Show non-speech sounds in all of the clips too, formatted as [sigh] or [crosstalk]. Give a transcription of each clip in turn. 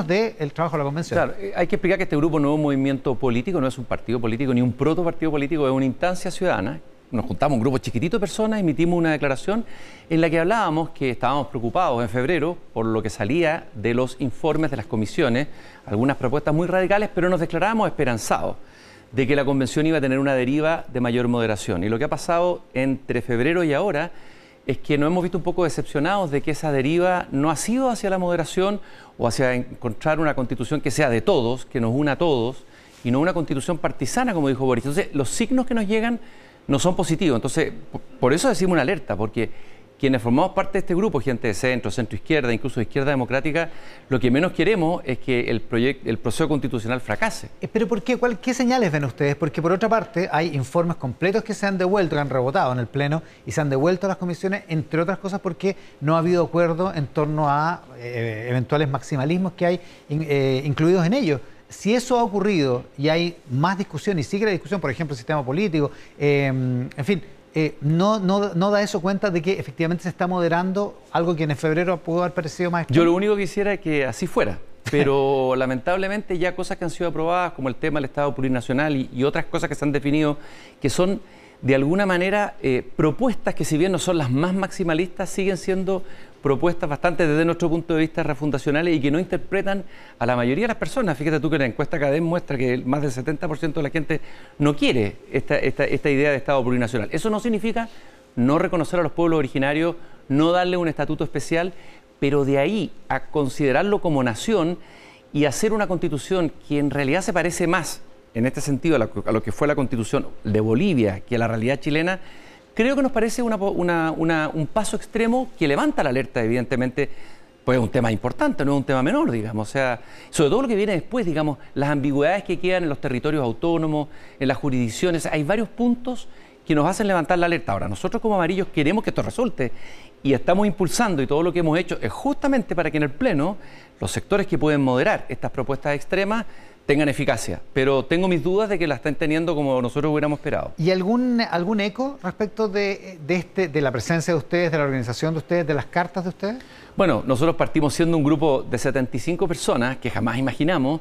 del trabajo de la convención. Claro, eh, hay que explicar que este grupo no es un movimiento político, no es un partido político, ni un proto partido político, es una instancia ciudadana. Nos juntamos un grupo chiquitito de personas, emitimos una declaración en la que hablábamos que estábamos preocupados en febrero por lo que salía de los informes de las comisiones, algunas propuestas muy radicales, pero nos declarábamos esperanzados de que la convención iba a tener una deriva de mayor moderación. Y lo que ha pasado entre febrero y ahora es que nos hemos visto un poco decepcionados de que esa deriva no ha sido hacia la moderación o hacia encontrar una constitución que sea de todos, que nos una a todos, y no una constitución partisana, como dijo Boris. Entonces, los signos que nos llegan no son positivos. Entonces, por eso decimos una alerta, porque quienes formamos parte de este grupo, gente de centro, centro izquierda, incluso de izquierda democrática, lo que menos queremos es que el, el proceso constitucional fracase. Eh, ¿Pero por qué? ¿Qué señales ven ustedes? Porque por otra parte hay informes completos que se han devuelto, que han rebotado en el Pleno y se han devuelto a las comisiones, entre otras cosas porque no ha habido acuerdo en torno a eh, eventuales maximalismos que hay eh, incluidos en ellos si eso ha ocurrido y hay más discusión y sigue la discusión, por ejemplo, el sistema político, en fin, eh, no, no, no, da eso cuenta de que efectivamente se está moderando algo que en febrero pudo haber parecido más. Yo lo único que quisiera es que así fuera, [laughs] pero lamentablemente ya cosas que han sido aprobadas, como el tema del Estado plurinacional y, otras cosas que se han definido, que son de alguna manera eh, propuestas que si bien no son las más maximalistas, siguen siendo propuestas bastante desde nuestro punto de vista refundacionales y que no interpretan a la mayoría de las personas. Fíjate tú que la encuesta CADEM muestra que más del 70% de la gente no quiere esta, esta, idea de Estado plurinacional. Eso no significa no reconocer a los pueblos originarios, no darle un estatuto especial, pero de ahí a considerarlo como nación y hacer una constitución que en realidad se parece más, en este sentido, a lo que fue la constitución de Bolivia que a la realidad chilena, creo que nos parece un paso extremo que levanta la alerta, evidentemente, pues es un tema importante, no es un tema menor, digamos. O sea, sobre todo lo que viene después, digamos, las ambigüedades que quedan en los territorios autónomos, en las jurisdicciones. Hay varios puntos que nos hacen levantar la alerta. Ahora, nosotros como amarillos queremos que esto resulte y estamos impulsando y todo lo que hemos hecho es justamente para que en el Pleno los sectores que pueden moderar estas propuestas extremas tengan eficacia, pero tengo mis dudas de que la estén teniendo como nosotros hubiéramos esperado. ¿Y algún, algún eco respecto de, este, de la presencia de ustedes, de la organización de ustedes, de las cartas de ustedes? Bueno, nosotros partimos siendo un grupo de 75 personas que jamás imaginamos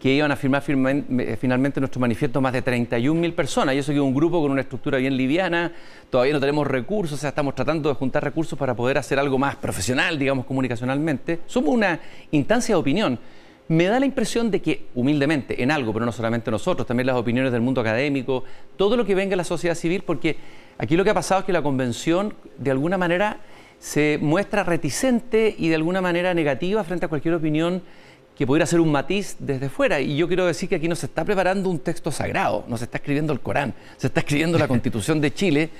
que iban a firmar eh, finalmente nuestro manifiesto más de 31 mil personas. Y eso que es un grupo con una estructura bien liviana, todavía no tenemos recursos, o sea, estamos tratando de juntar recursos para poder hacer algo más profesional, digamos, comunicacionalmente. Somos una instancia de opinión me da la impresión de que, humildemente, en algo, pero no solamente nosotros, también las opiniones del mundo académico, todo lo que venga de la sociedad civil, porque aquí lo que ha pasado es que la convención, de alguna manera, se muestra reticente y de alguna manera negativa frente a cualquier opinión que pudiera ser un matiz desde fuera. Y yo quiero decir que aquí no se está preparando un texto sagrado, no se está escribiendo el Corán, se está escribiendo la [laughs] Constitución de Chile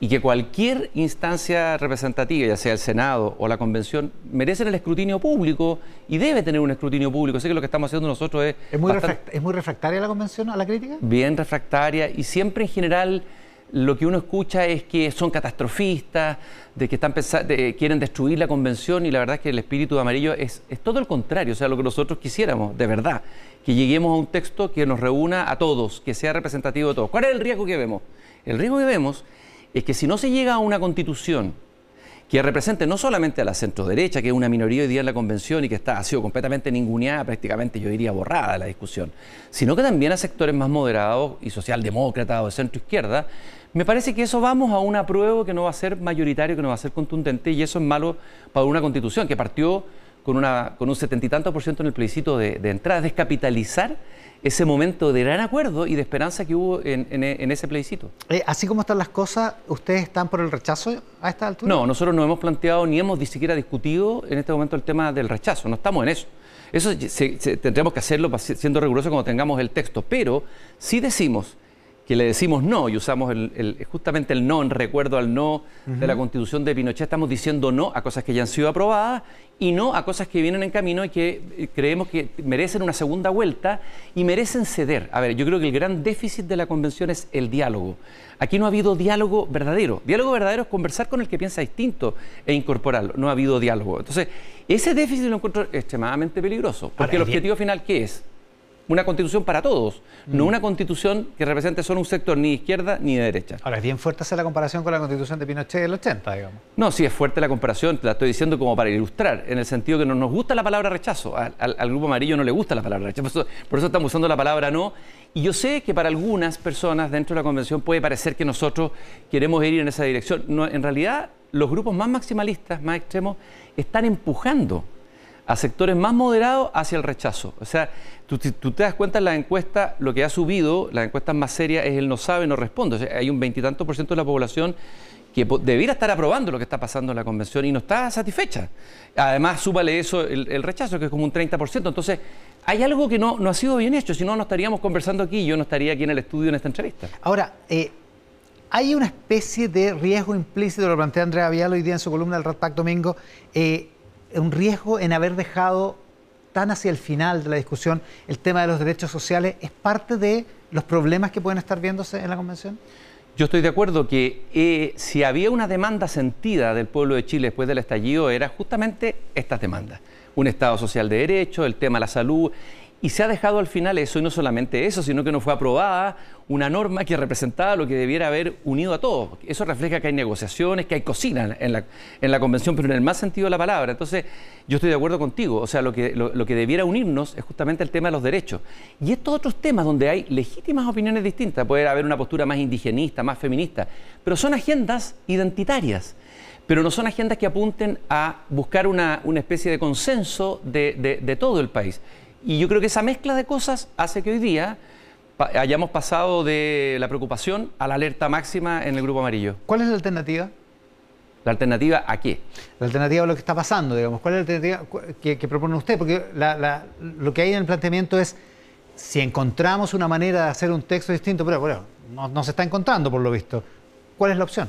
y que cualquier instancia representativa, ya sea el Senado o la Convención, merecen el escrutinio público y debe tener un escrutinio público. Sé que lo que estamos haciendo nosotros es... ¿Es muy, ¿Es muy refractaria la Convención a la crítica? Bien refractaria y siempre en general lo que uno escucha es que son catastrofistas, de que están de, quieren destruir la convención y la verdad es que el espíritu de amarillo es, es, todo el contrario, o sea, lo que nosotros quisiéramos, de verdad, que lleguemos a un texto que nos reúna a todos, que sea representativo de todos. ¿Cuál es el riesgo que vemos? El riesgo que vemos es que si no se llega a una constitución que represente no solamente a la centroderecha, que es una minoría hoy día en la convención y que está, ha sido completamente ninguneada, prácticamente yo diría borrada la discusión, sino que también a sectores más moderados y socialdemócratas o de centro izquierda, me parece que eso vamos a un apruebo que no va a ser mayoritario, que no va a ser contundente, y eso es malo para una constitución que partió con, una, con un setenta y tanto por ciento en el plebiscito de, de entrada, descapitalizar ese momento de gran acuerdo y de esperanza que hubo en, ese plebiscito. Eh, así como están las cosas, ¿ustedes están por el rechazo a esta altura? No, nosotros no hemos planteado ni hemos ni siquiera discutido en este momento el tema del rechazo, no estamos en eso. Eso tendremos que hacerlo siendo rigurosos cuando tengamos el texto, pero si decimos que le decimos no y usamos el, justamente el no en recuerdo al no de la constitución de Pinochet, estamos diciendo no a cosas que ya han sido aprobadas y no a cosas que vienen en camino y que eh, creemos que merecen una segunda vuelta y merecen ceder. A ver, yo creo que el gran déficit de la convención es el diálogo. Aquí no ha habido diálogo verdadero. Diálogo verdadero es conversar con el que piensa distinto e incorporarlo. No ha habido diálogo. Entonces, ese déficit lo encuentro extremadamente peligroso, porque el objetivo final, ¿qué es? Una constitución para todos, no mm. una constitución que represente solo un sector ni de izquierda ni de derecha. Ahora, es bien fuerte hacer la comparación con la constitución de Pinochet del 80, digamos. No, sí, es fuerte la comparación, te la estoy diciendo como para ilustrar, en el sentido que no nos gusta la palabra rechazo, al, grupo amarillo no le gusta la palabra rechazo, por eso, estamos usando la palabra no. Y yo sé que para algunas personas dentro de la convención puede parecer que nosotros queremos ir en esa dirección. No, en realidad, los grupos más maximalistas, más extremos, están empujando a sectores más moderados hacia el rechazo. O sea, tú, te das cuenta en la encuesta, lo que ha subido, la encuesta más seria es el no sabe, no responde. O sea, hay un veintitantos por ciento de la población que debiera estar aprobando lo que está pasando en la convención y no está satisfecha. Además, súbale eso el, rechazo, que es como un 30%. Entonces, hay algo que no, no ha sido bien hecho, si no, no estaríamos conversando aquí, yo no estaría aquí en el estudio en esta entrevista. Ahora, eh, hay una especie de riesgo implícito, lo plantea Andrea Vial hoy día en su columna del Rat Pack Domingo, eh, un riesgo en haber dejado tan hacia el final de la discusión el tema de los derechos sociales. ¿Es parte de los problemas que pueden estar viéndose en la Convención? Yo estoy de acuerdo que eh, si había una demanda sentida del pueblo de Chile después del estallido, era justamente estas demandas. Un Estado social de derecho, el tema de la salud, y se ha dejado al final eso, y no solamente eso, sino que no fue aprobada una norma que representaba lo que debiera haber unido a todos. Eso refleja que hay negociaciones, que hay cocina en la, en la convención, pero en el más sentido de la palabra. Entonces, yo estoy de acuerdo contigo. O sea, lo que, debiera unirnos es justamente el tema de los derechos. Y estos otros temas donde hay legítimas opiniones distintas, puede haber una postura más indigenista, más feminista, pero son agendas identitarias pero no son agendas que apunten a buscar una, especie de consenso de todo el país. Y yo creo que esa mezcla de cosas hace que hoy día hayamos pasado de la preocupación a la alerta máxima en el grupo amarillo. ¿Cuál es la alternativa? ¿La alternativa a qué? La alternativa a lo que está pasando, digamos. ¿Cuál es la alternativa que, propone usted? Porque lo que hay en el planteamiento es, si encontramos una manera de hacer un texto distinto, pero bueno, no se está encontrando por lo visto, ¿cuál es la opción?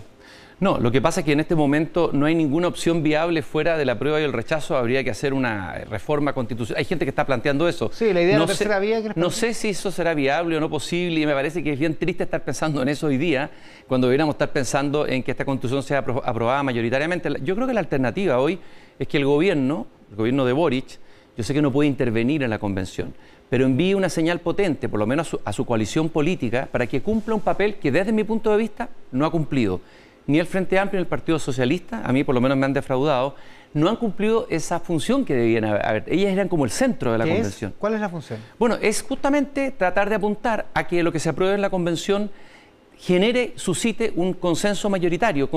No, lo que pasa es que en este momento no hay ninguna opción viable fuera de la prueba y el rechazo. Habría que hacer una reforma constitucional. Hay gente que está planteando eso. Sí, la idea no de la tercera vía. no sé si eso será viable o no posible y me parece que es bien triste estar pensando en eso hoy día, cuando deberíamos estar pensando en que esta constitución sea aprobada mayoritariamente. Yo creo que la alternativa hoy es que el gobierno, el gobierno de Boric, yo sé que no puede intervenir en la convención, pero envíe una señal potente, por lo menos a su, a su coalición política, para que cumpla un papel que desde mi punto de vista no ha cumplido ni el Frente Amplio ni el Partido Socialista, a mí por lo menos me han defraudado, no han cumplido esa función que debían haber. Ellas eran como el centro de la convención. ¿Cuál es la función? Bueno, es justamente tratar de apuntar a que lo que se apruebe en la convención genere, suscite un consenso mayoritario,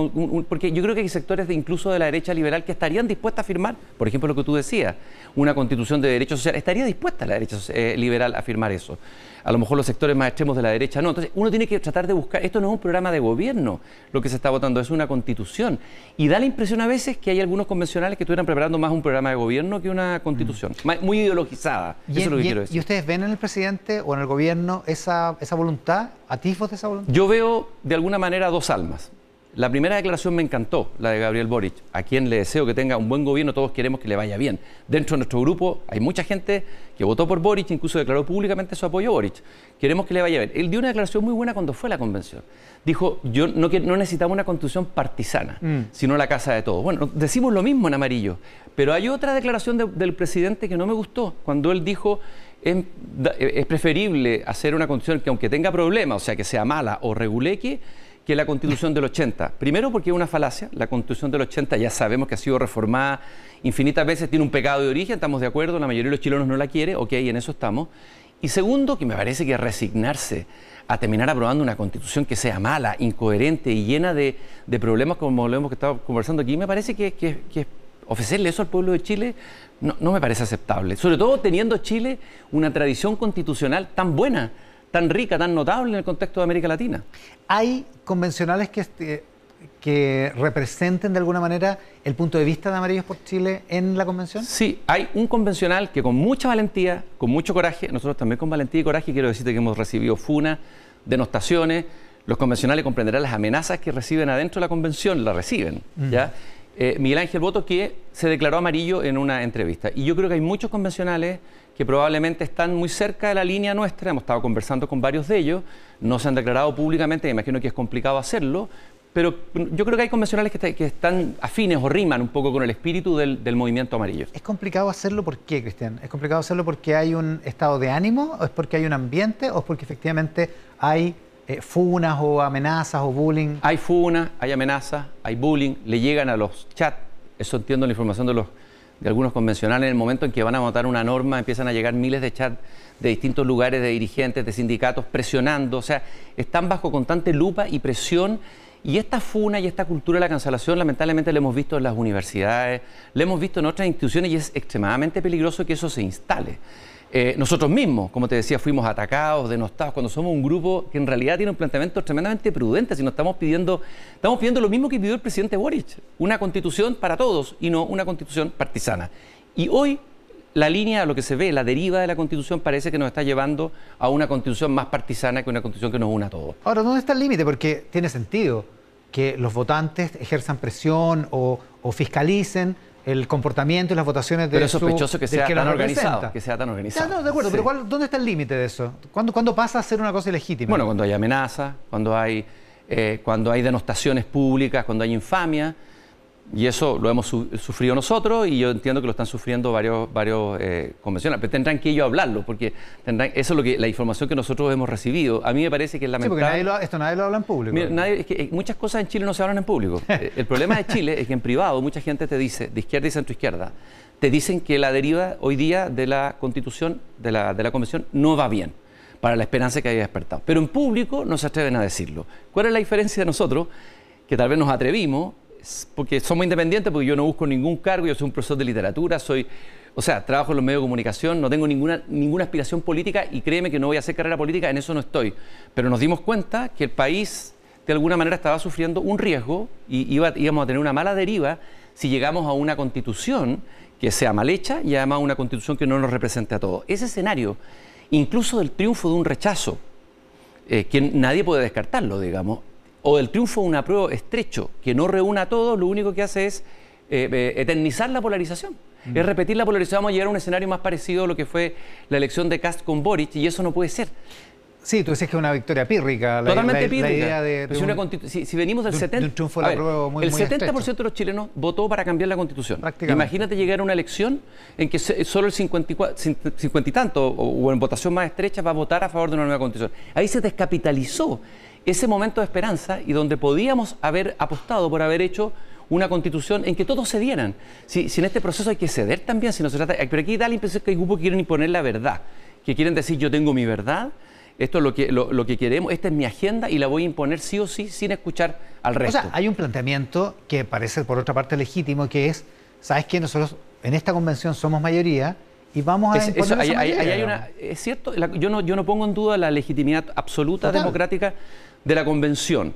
porque yo creo que hay sectores de, incluso de la derecha liberal que estarían dispuestas a firmar, por ejemplo, lo que tú decías, una constitución de derechos sociales, estaría dispuesta la derecha eh, liberal a firmar eso. A lo mejor los sectores más extremos de la derecha no. Entonces, uno tiene que tratar de buscar, esto no es un programa de gobierno, lo que se está votando, es una constitución. Y da la impresión a veces que hay algunos convencionales que estuvieran preparando más un programa de gobierno que una constitución, mm. muy ideologizada. Eso es lo que quiero decir. ¿Y ustedes ven en el presidente o en el gobierno esa, esa voluntad, atisbos de esa voluntad? Yo veo de alguna manera dos almas. La primera declaración me encantó, la de Gabriel Boric, a quien le deseo que tenga un buen gobierno, todos queremos que le vaya bien. Dentro de nuestro grupo hay mucha gente que votó por Boric, incluso declaró públicamente su apoyo a Boric. Queremos que le vaya bien. Él dio una declaración muy buena cuando fue a la convención. Dijo, yo no, no necesitamos una constitución partisana, mm. sino la casa de todos. Bueno, decimos lo mismo en amarillo, pero hay otra declaración del presidente que no me gustó, cuando él dijo, es, es preferible hacer una constitución que aunque tenga problemas, o sea, que sea mala o reguleque, que la constitución del 80. Primero porque es una falacia, la constitución del 80 ya sabemos que ha sido reformada infinitas veces, tiene un pecado de origen, estamos de acuerdo, la mayoría de los chilenos no la quiere, ok, en eso estamos. Y segundo, que me parece que resignarse a terminar aprobando una constitución que sea mala, incoherente y llena de, problemas como lo hemos estado conversando aquí, me parece que, ofrecerle eso al pueblo de Chile no, no me parece aceptable. Sobre todo teniendo Chile una tradición constitucional tan buena tan rica, tan notable en el contexto de América Latina. ¿Hay convencionales que, este, que representen de alguna manera el punto de vista de Amarillos por Chile en la convención? Sí, hay un convencional que con mucha valentía, con mucho coraje, nosotros también con valentía y coraje, quiero decirte que hemos recibido funas, denostaciones, los convencionales comprenderán las amenazas que reciben adentro de la convención, las reciben, ¿ya? Eh, Miguel Ángel Boto que se declaró amarillo en una entrevista. Y yo creo que hay muchos convencionales que probablemente están muy cerca de la línea nuestra, hemos estado conversando con varios de ellos, no se han declarado públicamente, me imagino que es complicado hacerlo, pero yo creo que hay convencionales que, están afines o riman un poco con el espíritu del, movimiento amarillo. ¿Es complicado hacerlo por qué, Cristian? ¿Es complicado hacerlo porque hay un estado de ánimo, o es porque hay un ambiente, o es porque efectivamente hay eh, funas o amenazas o bullying? Hay funas, hay amenazas, hay bullying, le llegan a los chats, eso entiendo la información de los de algunos convencionales, en el momento en que van a votar una norma, empiezan a llegar miles de chats de distintos lugares, de dirigentes, de sindicatos, presionando, o sea, están bajo constante lupa y presión. Y esta funa y esta cultura de la cancelación, lamentablemente, la hemos visto en las universidades, la hemos visto en otras instituciones y es extremadamente peligroso que eso se instale. Eh, nosotros mismos, como te decía, fuimos atacados, denostados, cuando somos un grupo que en realidad tiene un planteamiento tremendamente prudente, si nos estamos pidiendo, estamos pidiendo lo mismo que pidió el presidente Boric, una constitución para todos y no una constitución partisana. Y hoy la línea, lo que se ve, la deriva de la constitución parece que nos está llevando a una constitución más partisana que una constitución que nos una a todos. Ahora, ¿dónde está el límite? Porque tiene sentido que los votantes ejerzan presión o fiscalicen el comportamiento y las votaciones de Pero es sospechoso que, sea tan organizado, que sea tan organizado. no, de acuerdo, pero ¿dónde está el límite de eso? ¿Cuándo, ¿Cuándo, pasa a ser una cosa ilegítima? Bueno, cuando hay amenaza, cuando hay, eh, cuando hay denostaciones públicas, cuando hay infamia. Y eso lo hemos sufrido nosotros y yo entiendo que lo están sufriendo varios, varios eh, convencionales. Pero tendrán que ellos hablarlo, porque tendrán, eso es lo que, la información que nosotros hemos recibido. A mí me parece que es lamentable. Sí, porque esto nadie lo habla en público. es que eh, muchas cosas en Chile no se hablan en público. [laughs] Eh, el problema de Chile es que en privado mucha gente te dice, de izquierda y centro izquierda, te dicen que la deriva hoy día de la constitución, de la, de la convención, no va bien para la esperanza que haya despertado. Pero en público no se atreven a decirlo. ¿Cuál es la diferencia de nosotros? Que tal vez nos atrevimos porque somos independientes, porque yo no busco ningún cargo, yo soy un profesor de literatura, soy, o sea, trabajo en los medios de comunicación, no tengo ninguna, ninguna aspiración política y créeme que no voy a hacer carrera política, en eso no estoy. Pero nos dimos cuenta que el país de alguna manera estaba sufriendo un riesgo y íbamos a tener una mala deriva si llegamos a una constitución que sea mal hecha y además una constitución que no nos represente a todos. Ese escenario, incluso del triunfo de un rechazo, eh, que nadie puede descartarlo, digamos, o el triunfo de un apruebo estrecho que no reúna a todos, lo único que hace es eh, eh, eternizar la polarización. Mm. Es repetir la polarización, vamos a llegar a un escenario más parecido a lo que fue la elección de Cast con Boric, y eso no puede ser. Sí, tú dices que es una victoria pírrica. La, Totalmente pírrica. si, venimos del 70%, el 70% de los chilenos votó para cambiar la constitución. Imagínate llegar a una elección en que solo el 50 y tanto, o en votación más estrecha, va a votar a favor de una nueva constitución. Ahí se descapitalizó ese momento de esperanza y donde podíamos haber apostado por haber hecho una constitución en que todos cedieran. Si, si en este proceso hay que ceder también, si no se trata, pero aquí da la impresión que hay grupos que quieren imponer la verdad, que quieren decir yo tengo mi verdad, esto es lo que, lo, que queremos, esta es mi agenda y la voy a imponer sí o sí sin escuchar al resto. O sea, hay un planteamiento que parece por otra parte legítimo, que es, ¿sabes qué? Nosotros en esta convención somos mayoría y vamos a es, es cierto, yo, no, yo no pongo en duda la legitimidad absoluta democrática de la convención.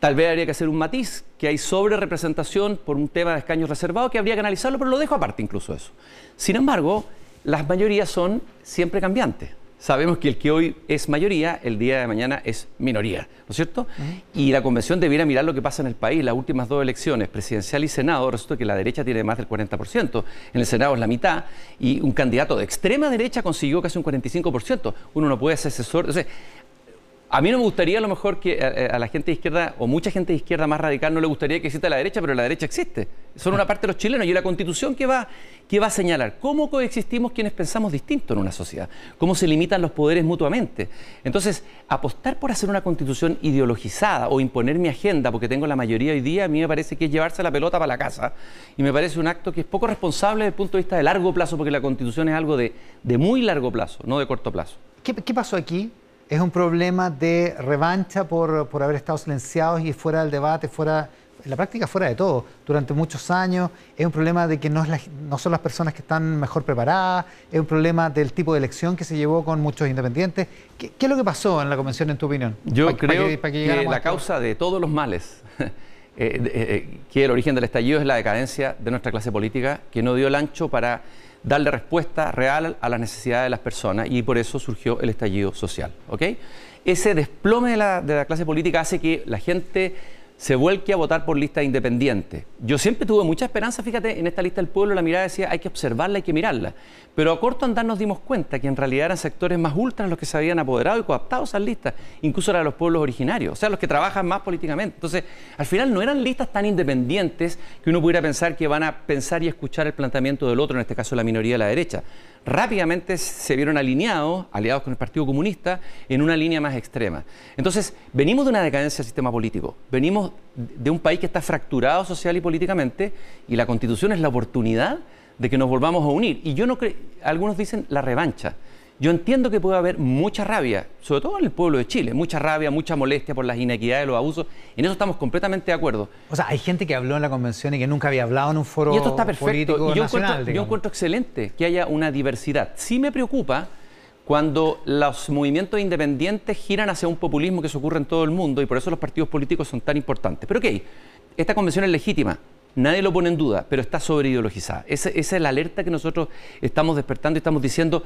Tal vez habría que hacer un matiz, que hay sobre representación por un tema de escaños reservados, que habría que analizarlo, pero lo dejo aparte incluso eso. Sin embargo, las mayorías son siempre cambiantes. Sabemos que el que hoy es mayoría, el día de mañana es minoría, ¿no es cierto? Y la convención debiera mirar lo que pasa en el país. Las últimas dos elecciones, presidencial y Senado, resulta que la derecha tiene más del 40%, en el Senado es la mitad, y un candidato de extrema derecha consiguió casi un 45%. Uno no puede ser asesor. A mí no me gustaría a lo mejor que a, la gente de izquierda, o mucha gente de izquierda más radical, no le gustaría que exista la derecha, pero la derecha existe. Son una parte de los chilenos y la constitución que va, va a señalar cómo coexistimos quienes pensamos distinto en una sociedad, cómo se limitan los poderes mutuamente. Entonces, apostar por hacer una constitución ideologizada o imponer mi agenda, porque tengo la mayoría hoy día, a mí me parece que es llevarse la pelota para la casa y me parece un acto que es poco responsable desde el punto de vista de largo plazo, porque la constitución es algo de, muy largo plazo, no de corto plazo. qué pasó aquí? Es un problema de revancha por, haber estado silenciados y fuera del debate, fuera, en la práctica fuera de todo, durante muchos años. Es un problema de que no, no son las personas que están mejor preparadas, es un problema del tipo de elección que se llevó con muchos independientes. ¿Qué, es lo que pasó en la convención, en tu opinión? Yo creo que, la causa de todos los males, [laughs] eh, eh, que el origen del estallido es la decadencia de nuestra clase política, que no dio el ancho para darle respuesta real a las necesidades de las personas y por eso surgió el estallido social. Ese desplome de la, clase política hace que la gente se vuelque a votar por lista independiente. Yo siempre tuve mucha esperanza, fíjate, en esta lista del pueblo la mirada decía hay que observarla, hay que mirarla. Pero a corto andar nos dimos cuenta que en realidad eran sectores más ultras los que se habían apoderado y coaptado esas listas, incluso eran los pueblos originarios, o sea, los que trabajan más políticamente. Entonces, al final no eran listas tan independientes que uno pudiera pensar que van a pensar y escuchar el planteamiento del otro, en este caso la minoría de la derecha. Rápidamente se vieron alineados, aliados con el Partido Comunista, en una línea más extrema. Entonces, venimos de una decadencia del sistema político, venimos de un país que está fracturado social y políticamente y la constitución es la oportunidad de que nos volvamos a unir. Y yo no creo, algunos dicen la revancha. Yo entiendo que puede haber mucha rabia, sobre todo en el pueblo de Chile, mucha rabia, mucha molestia por las inequidades, los abusos. En eso estamos completamente de acuerdo. O sea, hay gente que habló en la convención y que nunca había hablado en un foro y esto está perfecto. político y yo, nacional, encuentro, yo encuentro excelente que haya una diversidad. Sí me preocupa cuando los movimientos independientes giran hacia un populismo que se ocurre en todo el mundo y por eso los partidos políticos son tan importantes. Pero ok, esta convención es legítima, nadie lo pone en duda, pero está sobreideologizada. Esa, esa es la alerta que nosotros estamos despertando y estamos diciendo,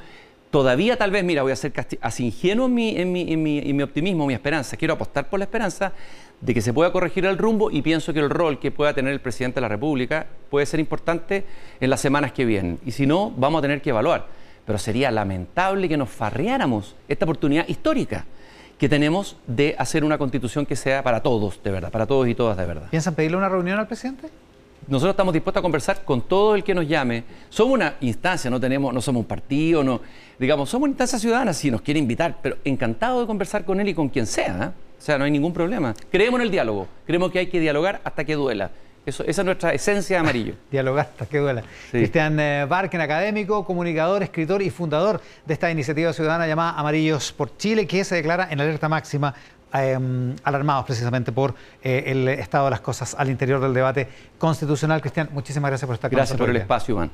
todavía tal vez, mira, voy a ser así ingenuo en, mi, en mi optimismo, mi esperanza, quiero apostar por la esperanza de que se pueda corregir el rumbo y pienso que el rol que pueda tener el presidente de la República puede ser importante en las semanas que vienen. Y si no, vamos a tener que evaluar. Pero sería lamentable que nos farreáramos esta oportunidad histórica que tenemos de hacer una constitución que sea para todos, de verdad, para todos y todas, de verdad. ¿Piensan pedirle una reunión al presidente? Nosotros estamos dispuestos a conversar con todo el que nos llame. Somos una instancia, no tenemos, no somos un partido, no, digamos, somos una instancia ciudadana si nos quiere invitar, pero encantado de conversar con él y con quien sea. ¿eh? O sea, no hay ningún problema. Creemos en el diálogo, creemos que hay que dialogar hasta que duela. Eso, esa es nuestra esencia de amarillo. [laughs] Dialogar hasta que duela. Sí. Cristian eh, Barken, académico, comunicador, escritor y fundador de esta iniciativa ciudadana llamada Amarillos por Chile, que se declara en alerta máxima, eh, alarmados precisamente por eh, el estado de las cosas al interior del debate constitucional. Cristian, muchísimas gracias por estar con Gracias nosotros. por el espacio, Iván.